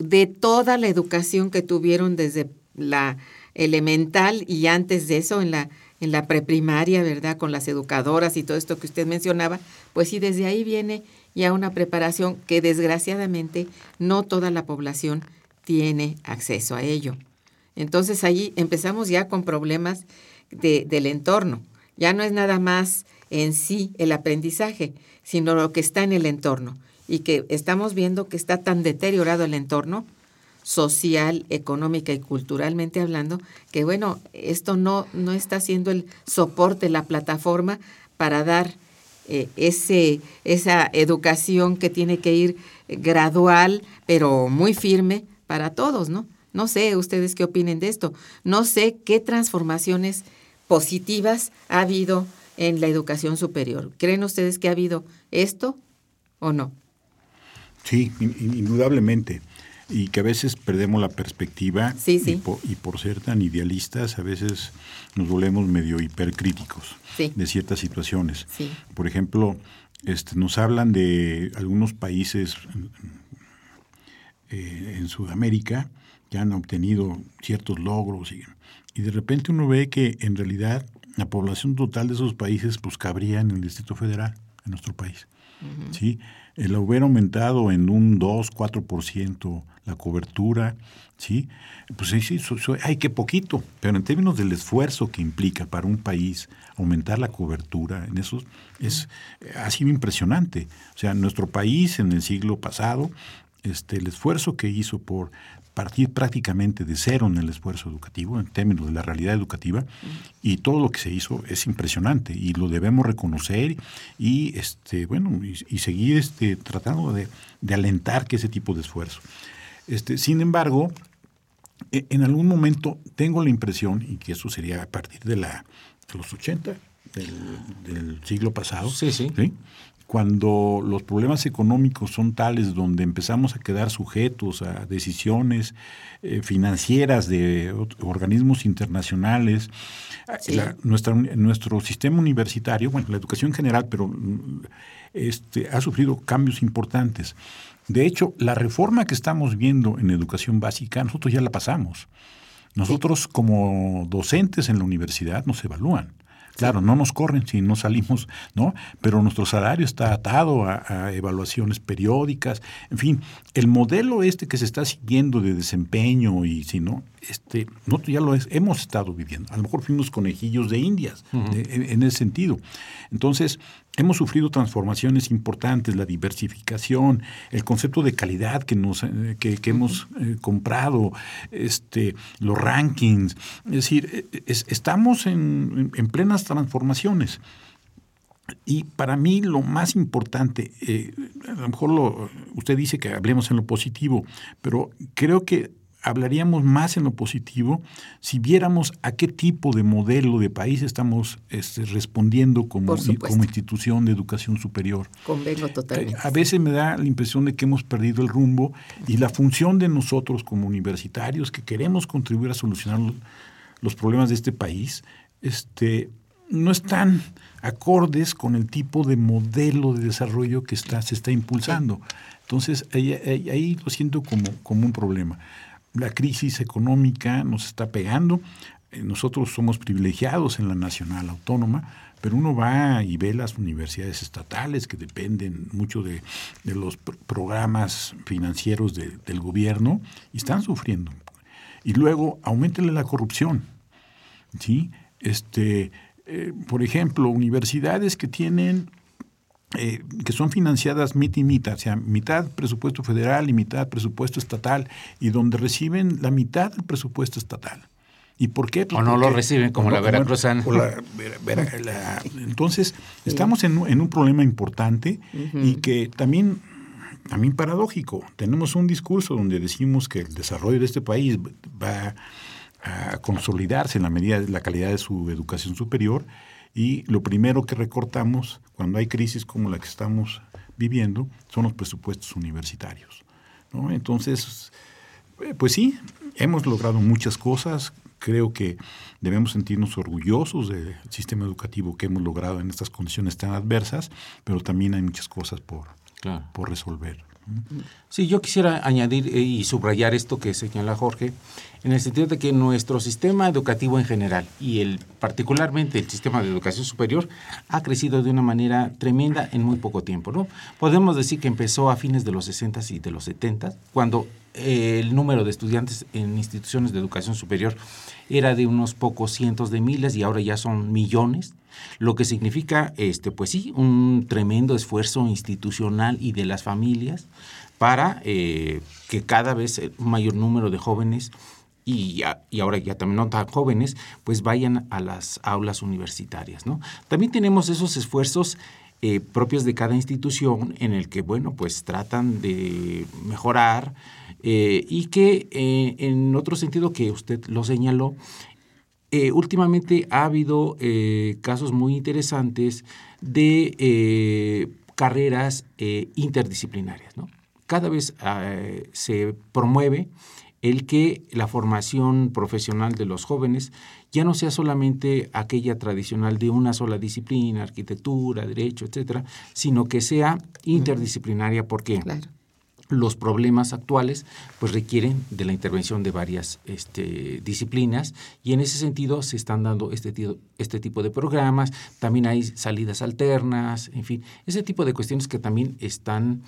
de toda la educación que tuvieron desde la elemental y antes de eso en la en la preprimaria, ¿verdad? Con las educadoras y todo esto que usted mencionaba, pues sí, desde ahí viene ya una preparación que desgraciadamente no toda la población tiene acceso a ello. Entonces ahí empezamos ya con problemas de, del entorno. Ya no es nada más en sí el aprendizaje, sino lo que está en el entorno. Y que estamos viendo que está tan deteriorado el entorno social, económica y culturalmente hablando, que bueno, esto no, no está siendo el soporte, la plataforma para dar eh, ese, esa educación que tiene que ir gradual, pero muy firme para todos, ¿no? No sé ustedes qué opinen de esto. No sé qué transformaciones positivas ha habido en la educación superior. ¿Creen ustedes que ha habido esto o no? Sí, indudablemente y que a veces perdemos la perspectiva Y, por, ser tan idealistas a veces nos volvemos medio hipercríticos de ciertas situaciones. Por ejemplo, este, nos hablan de algunos países eh, en Sudamérica que han obtenido ciertos logros y, y, de repente uno ve que en realidad la población total de esos países pues cabría en el Distrito Federal, en nuestro país. ¿sí? El hubiera aumentado en un 2, 4% la cobertura, ¿sí? Pues sí, sí, hay que poquito, pero en términos del esfuerzo que implica para un país aumentar la cobertura en eso es, ha sido impresionante. O sea, nuestro país en el siglo pasado, este, el esfuerzo que hizo por partir prácticamente de cero en el esfuerzo educativo, en términos de la realidad educativa, y todo lo que se hizo es impresionante y lo debemos reconocer y este bueno y, seguir este, tratando de, alentar que ese tipo de esfuerzo. Este, sin embargo, e, en algún momento tengo la impresión, y que eso sería a partir de, la, los 80 del, siglo pasado, sí, sí. ¿sí? cuando los problemas económicos son tales donde empezamos a quedar sujetos a decisiones eh, financieras de organismos internacionales, nuestra, nuestro sistema universitario, bueno, la educación en general, pero este, ha sufrido cambios importantes. De hecho, la reforma que estamos viendo en educación básica, nosotros ya la pasamos. Nosotros como docentes en la universidad nos evalúan. Claro, no nos corren si no salimos, ¿no? Pero nuestro salario está atado a, evaluaciones periódicas. En fin, el modelo este que se está siguiendo de desempeño y si no, este, nosotros ya lo es, hemos estado viviendo. A lo mejor fuimos conejillos de indias en, ese sentido. Entonces, hemos sufrido transformaciones importantes, la diversificación, el concepto de calidad que, nos, eh, que, hemos eh, comprado, este, los rankings. Es decir, e, estamos en, plenas transformaciones. Y para mí lo más importante, eh, a lo mejor lo, usted dice que hablemos en lo positivo, pero creo que hablaríamos más en lo positivo si viéramos a qué tipo de modelo de país estamos este, respondiendo como, como institución de educación superior. Convengo totalmente. A veces me da la impresión de que hemos perdido el rumbo y la función de nosotros como universitarios que queremos contribuir a solucionar los problemas de este país, este, no están acordes con el tipo de modelo de desarrollo que está, se está impulsando. Entonces, ahí, ahí, lo siento como, como un problema la crisis económica nos está pegando. Eh, nosotros somos privilegiados en la nacional autónoma, pero uno va y ve las universidades estatales que dependen mucho de, los programas financieros del gobierno y están sufriendo. Y luego, aumentele la corrupción. ¿sí? Este, eh, por ejemplo, universidades que tienen eh, que son financiadas mitad y mitad, o sea, mitad presupuesto federal y mitad presupuesto estatal, y donde reciben la mitad del presupuesto estatal. ¿Y por qué? Pues o no lo reciben como la Veracruzana. entonces, estamos en, un problema importante y que también, también paradójico. Tenemos un discurso donde decimos que el desarrollo de este país va a consolidarse en la medida de la calidad de su educación superior y lo primero que recortamos cuando hay crisis como la que estamos viviendo son los presupuestos universitarios. Entonces, eh, pues sí, hemos logrado muchas cosas. Creo que debemos sentirnos orgullosos del sistema educativo que hemos logrado en estas condiciones tan adversas, pero también hay muchas cosas por, por resolver. Sí, yo quisiera añadir eh, y subrayar esto que señala Jorge, en el sentido de que nuestro sistema educativo en general y el particularmente el sistema de educación superior ha crecido de una manera tremenda en muy poco tiempo. ¿no? Podemos decir que empezó a fines de los 60 y de los 70, cuando eh, el número de estudiantes en instituciones de educación superior era de unos pocos cientos de miles y ahora ya son millones lo que significa, este, pues sí, un tremendo esfuerzo institucional y de las familias para eh, que cada vez un mayor número de jóvenes y, y, ahora ya también no tan jóvenes, pues vayan a las aulas universitarias. ¿no? También tenemos esos esfuerzos eh, propios de cada institución en el que, bueno, pues tratan de mejorar eh, y que en otro sentido que usted lo señaló, eh, últimamente ha habido eh, casos muy interesantes de eh, carreras interdisciplinarias. Cada vez se promueve el que la formación profesional de los jóvenes ya no sea solamente aquella tradicional de una sola disciplina, arquitectura, derecho, etcétera, sino que sea interdisciplinaria. ¿Por qué? Los problemas actuales pues requieren de la intervención de varias este, disciplinas y en ese sentido se están dando este, este tipo de programas, también hay salidas alternas, en fin, ese tipo de cuestiones que también están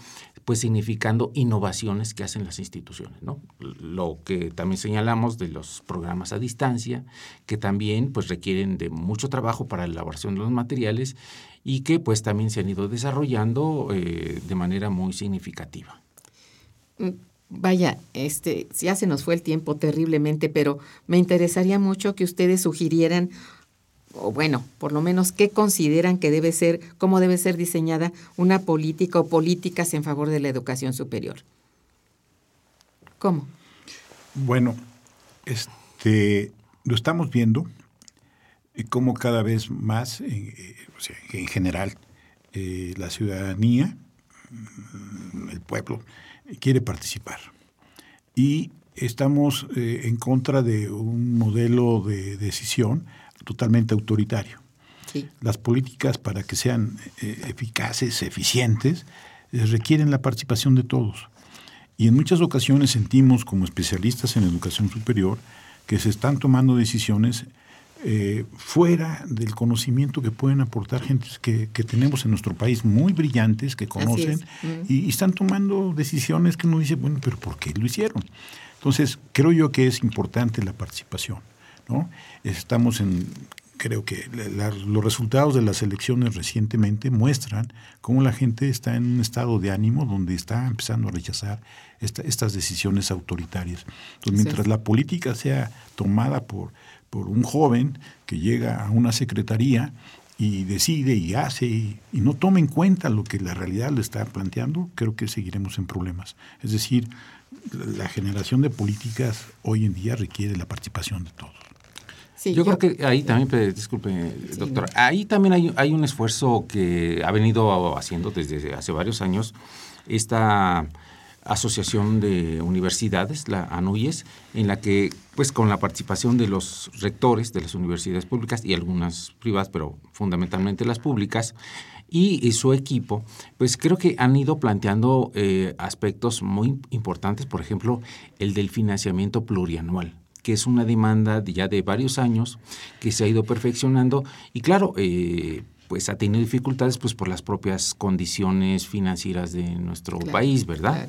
pues significando innovaciones que hacen las instituciones, ¿no? Lo que también señalamos de los programas a distancia, que también pues requieren de mucho trabajo para la elaboración de los materiales y que pues también se han ido desarrollando eh, de manera muy significativa. Mm, vaya, este, ya se nos fue el tiempo terriblemente, pero me interesaría mucho que ustedes sugirieran, o bueno, por lo menos qué consideran que debe ser, cómo debe ser diseñada una política o políticas en favor de la educación superior. ¿Cómo? Bueno, este, lo estamos viendo y cómo cada vez más, eh, en general, eh, la ciudadanía, mm, el pueblo, quiere participar. Y estamos eh, en contra de un modelo de decisión totalmente autoritario. Las políticas para que sean eh, eficaces, eficientes, eh, requieren la participación de todos. Y en muchas ocasiones sentimos como especialistas en educación superior que se están tomando decisiones eh, fuera del conocimiento que pueden aportar gentes que, tenemos en nuestro país muy brillantes, que conocen y, están tomando decisiones que uno dice, bueno, pero ¿por qué lo hicieron? Entonces, creo yo que es importante la participación. ¿no? Estamos en, creo que los resultados de las elecciones recientemente muestran cómo la gente está en un estado de ánimo donde está empezando a rechazar estas decisiones autoritarias. Entonces, mientras la política sea tomada por por un joven que llega a una secretaría y decide y hace y, no toma en cuenta lo que la realidad le está planteando, creo que seguiremos en problemas. Es decir, la generación de políticas hoy en día requiere la participación de todos. yo, creo que ahí también, disculpe, doctora, ahí también hay, hay un esfuerzo que ha venido haciendo desde hace varios años esta Asociación de Universidades, la ANUYES, en la que, pues con la participación de los rectores de las universidades públicas y algunas privadas, pero fundamentalmente las públicas, y, su equipo, pues creo que han ido planteando eh, aspectos muy importantes, por ejemplo, el del financiamiento plurianual que es una demanda ya de varios años que se ha ido perfeccionando. Y claro, eh, pues ha tenido dificultades pues por las propias condiciones financieras de nuestro país, ¿verdad?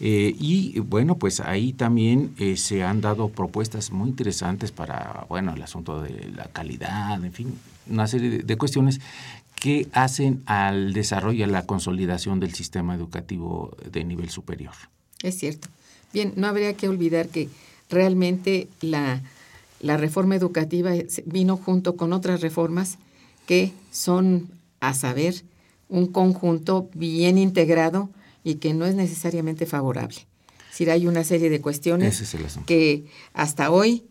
Eh, y bueno, pues ahí también eh, se han dado propuestas muy interesantes para, bueno, el asunto de la calidad, en fin, una serie de, cuestiones que hacen al desarrollo y a la consolidación del sistema educativo de nivel superior. Es cierto. Bien, no habría que olvidar que realmente la, la reforma educativa vino junto con otras reformas que son, a saber, un conjunto bien integrado y que no es necesariamente favorable. Es decir, hay una serie de cuestiones que hasta hoy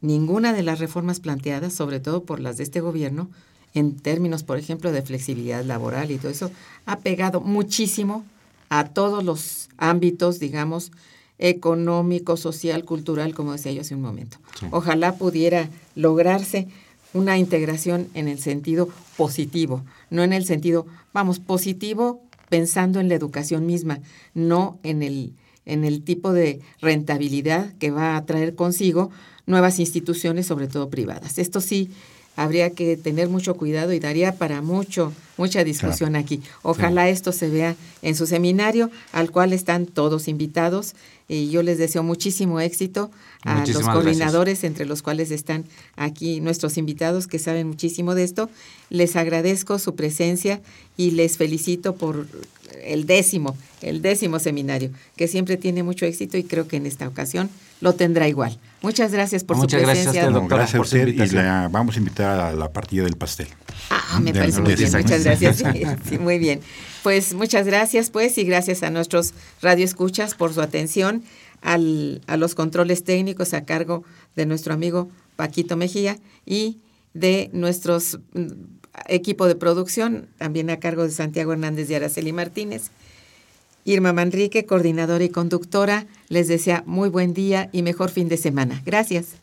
ninguna de las reformas planteadas, sobre todo por las de este gobierno, en términos, por ejemplo, de flexibilidad laboral y todo eso, ha pegado muchísimo a todos los ámbitos, digamos, económico, social, cultural, como decía yo hace un momento. Ojalá pudiera lograrse una integración en el sentido positivo, no en el sentido, vamos, positivo pensando en la educación misma, no en el, en el tipo de rentabilidad que va a traer consigo nuevas instituciones, sobre todo privadas. Esto sí habría que tener mucho cuidado y daría para mucho, mucha discusión aquí. Ojalá esto se vea en su seminario, al cual están todos invitados. Y yo les deseo muchísimo éxito a los coordinadores, entre los cuales están aquí nuestros invitados que saben muchísimo de esto. Les agradezco su presencia y les felicito por el décimo, el décimo seminario, que siempre tiene mucho éxito y creo que en esta ocasión lo tendrá igual. Muchas gracias por su presencia. Gracias, doctora, gracias a usted y la, vamos a invitar a la partida del pastel. Ah, me parece muy bien, muchas gracias. Sí, muy bien. Pues muchas gracias, pues, y gracias a nuestros radioescuchas por su atención, al, a los controles técnicos a cargo de nuestro amigo Paquito Mejía y de nuestros mm, equipo de producción, también a cargo de Santiago Hernández y Araceli Martínez. Irma Manrique, coordinadora y conductora, les desea muy buen día y mejor fin de semana. Gracias.